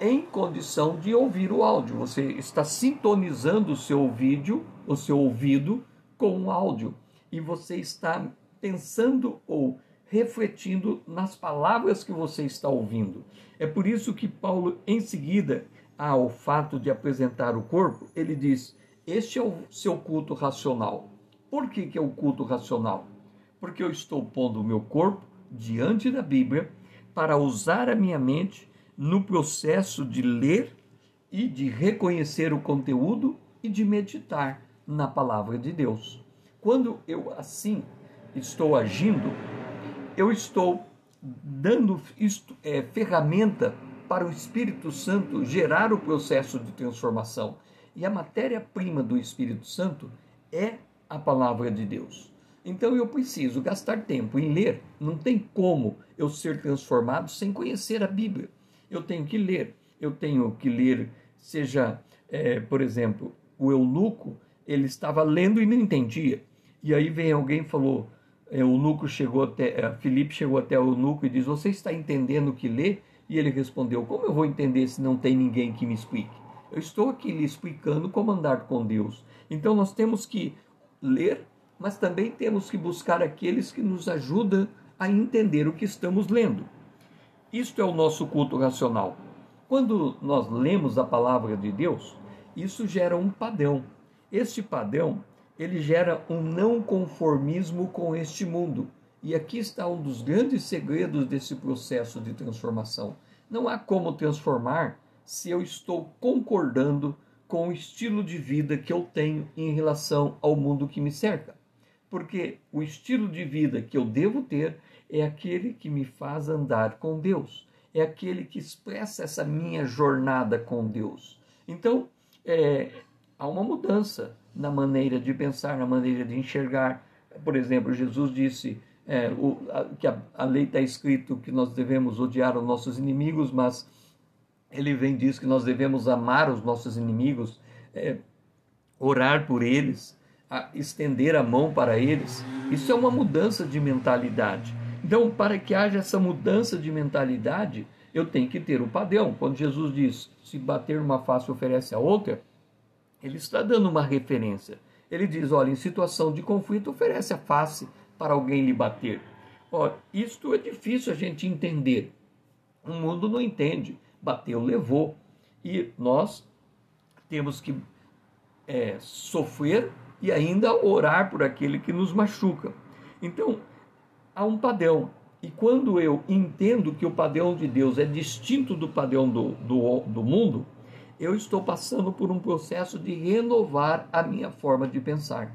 em condição de ouvir o áudio. Você está sintonizando o seu vídeo, o seu ouvido com o áudio e você está pensando ou refletindo nas palavras que você está ouvindo. É por isso que Paulo, em seguida ao fato de apresentar o corpo, ele diz: Este é o seu culto racional. Por que, que é o culto racional? Porque eu estou pondo o meu corpo diante da Bíblia para usar a minha mente no processo de ler e de reconhecer o conteúdo e de meditar na palavra de Deus. Quando eu assim estou agindo, eu estou dando isto, é, ferramenta para o Espírito Santo gerar o processo de transformação. E a matéria-prima do Espírito Santo é a palavra de Deus. Então eu preciso gastar tempo em ler. Não tem como eu ser transformado sem conhecer a Bíblia. Eu tenho que ler. Eu tenho que ler, seja, é, por exemplo, o eunuco, ele estava lendo e não entendia. E aí vem alguém e falou: é, o eunuco chegou até, é, Felipe chegou até o eunuco e diz: Você está entendendo o que lê? E ele respondeu: Como eu vou entender se não tem ninguém que me explique? Eu estou aqui lhe explicando como andar com Deus. Então nós temos que ler, mas também temos que buscar aqueles que nos ajudam a entender o que estamos lendo. Isto é o nosso culto racional. Quando nós lemos a palavra de Deus, isso gera um padrão. Este padrão ele gera um não conformismo com este mundo. E aqui está um dos grandes segredos desse processo de transformação. Não há como transformar se eu estou concordando com o estilo de vida que eu tenho em relação ao mundo que me cerca. Porque o estilo de vida que eu devo ter é aquele que me faz andar com Deus, é aquele que expressa essa minha jornada com Deus. Então, é, há uma mudança na maneira de pensar, na maneira de enxergar. Por exemplo, Jesus disse é, o, a, que a, a lei está escrito que nós devemos odiar os nossos inimigos, mas ele vem diz que nós devemos amar os nossos inimigos, é, orar por eles, a, estender a mão para eles. Isso é uma mudança de mentalidade. Então, para que haja essa mudança de mentalidade, eu tenho que ter o padrão. Quando Jesus diz: se bater uma face oferece a outra, ele está dando uma referência. Ele diz: olha, em situação de conflito, oferece a face para alguém lhe bater. Ora, isto é difícil a gente entender. O mundo não entende. Bateu, levou. E nós temos que é, sofrer e ainda orar por aquele que nos machuca. Então, há um padrão. E quando eu entendo que o padrão de Deus é distinto do padrão do, do, do mundo, eu estou passando por um processo de renovar a minha forma de pensar.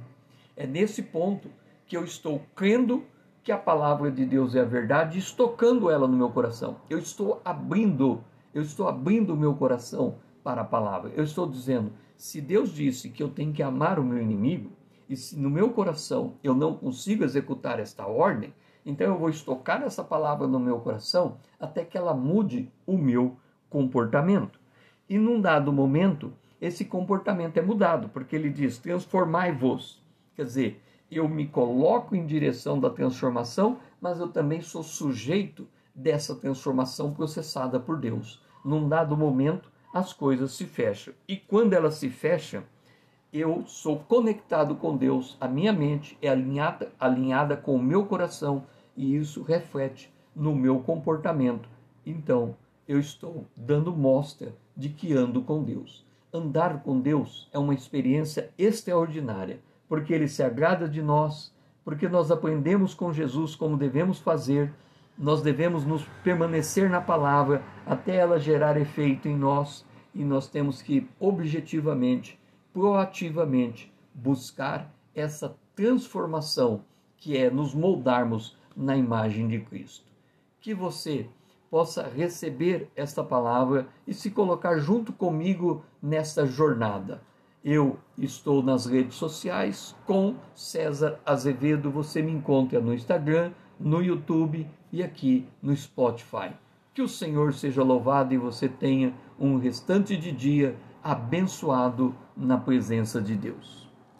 É nesse ponto que eu estou crendo que a palavra de Deus é a verdade estocando ela no meu coração. Eu estou abrindo, eu estou abrindo o meu coração para a palavra. Eu estou dizendo, se Deus disse que eu tenho que amar o meu inimigo, e se no meu coração eu não consigo executar esta ordem, então eu vou estocar essa palavra no meu coração até que ela mude o meu comportamento. E num dado momento, esse comportamento é mudado, porque ele diz: transformai-vos. Quer dizer, eu me coloco em direção da transformação, mas eu também sou sujeito dessa transformação processada por Deus. Num dado momento, as coisas se fecham. E quando elas se fecham, eu sou conectado com Deus, a minha mente é alinhada, alinhada com o meu coração e isso reflete no meu comportamento. Então, eu estou dando mostra de que ando com Deus. Andar com Deus é uma experiência extraordinária, porque Ele se agrada de nós, porque nós aprendemos com Jesus como devemos fazer, nós devemos nos permanecer na palavra até ela gerar efeito em nós e nós temos que objetivamente, proativamente buscar essa transformação que é nos moldarmos na imagem de Cristo. Que você possa receber esta palavra e se colocar junto comigo nesta jornada. Eu estou nas redes sociais com César Azevedo. Você me encontra no Instagram, no YouTube e aqui no Spotify. Que o Senhor seja louvado e você tenha um restante de dia abençoado na presença de Deus.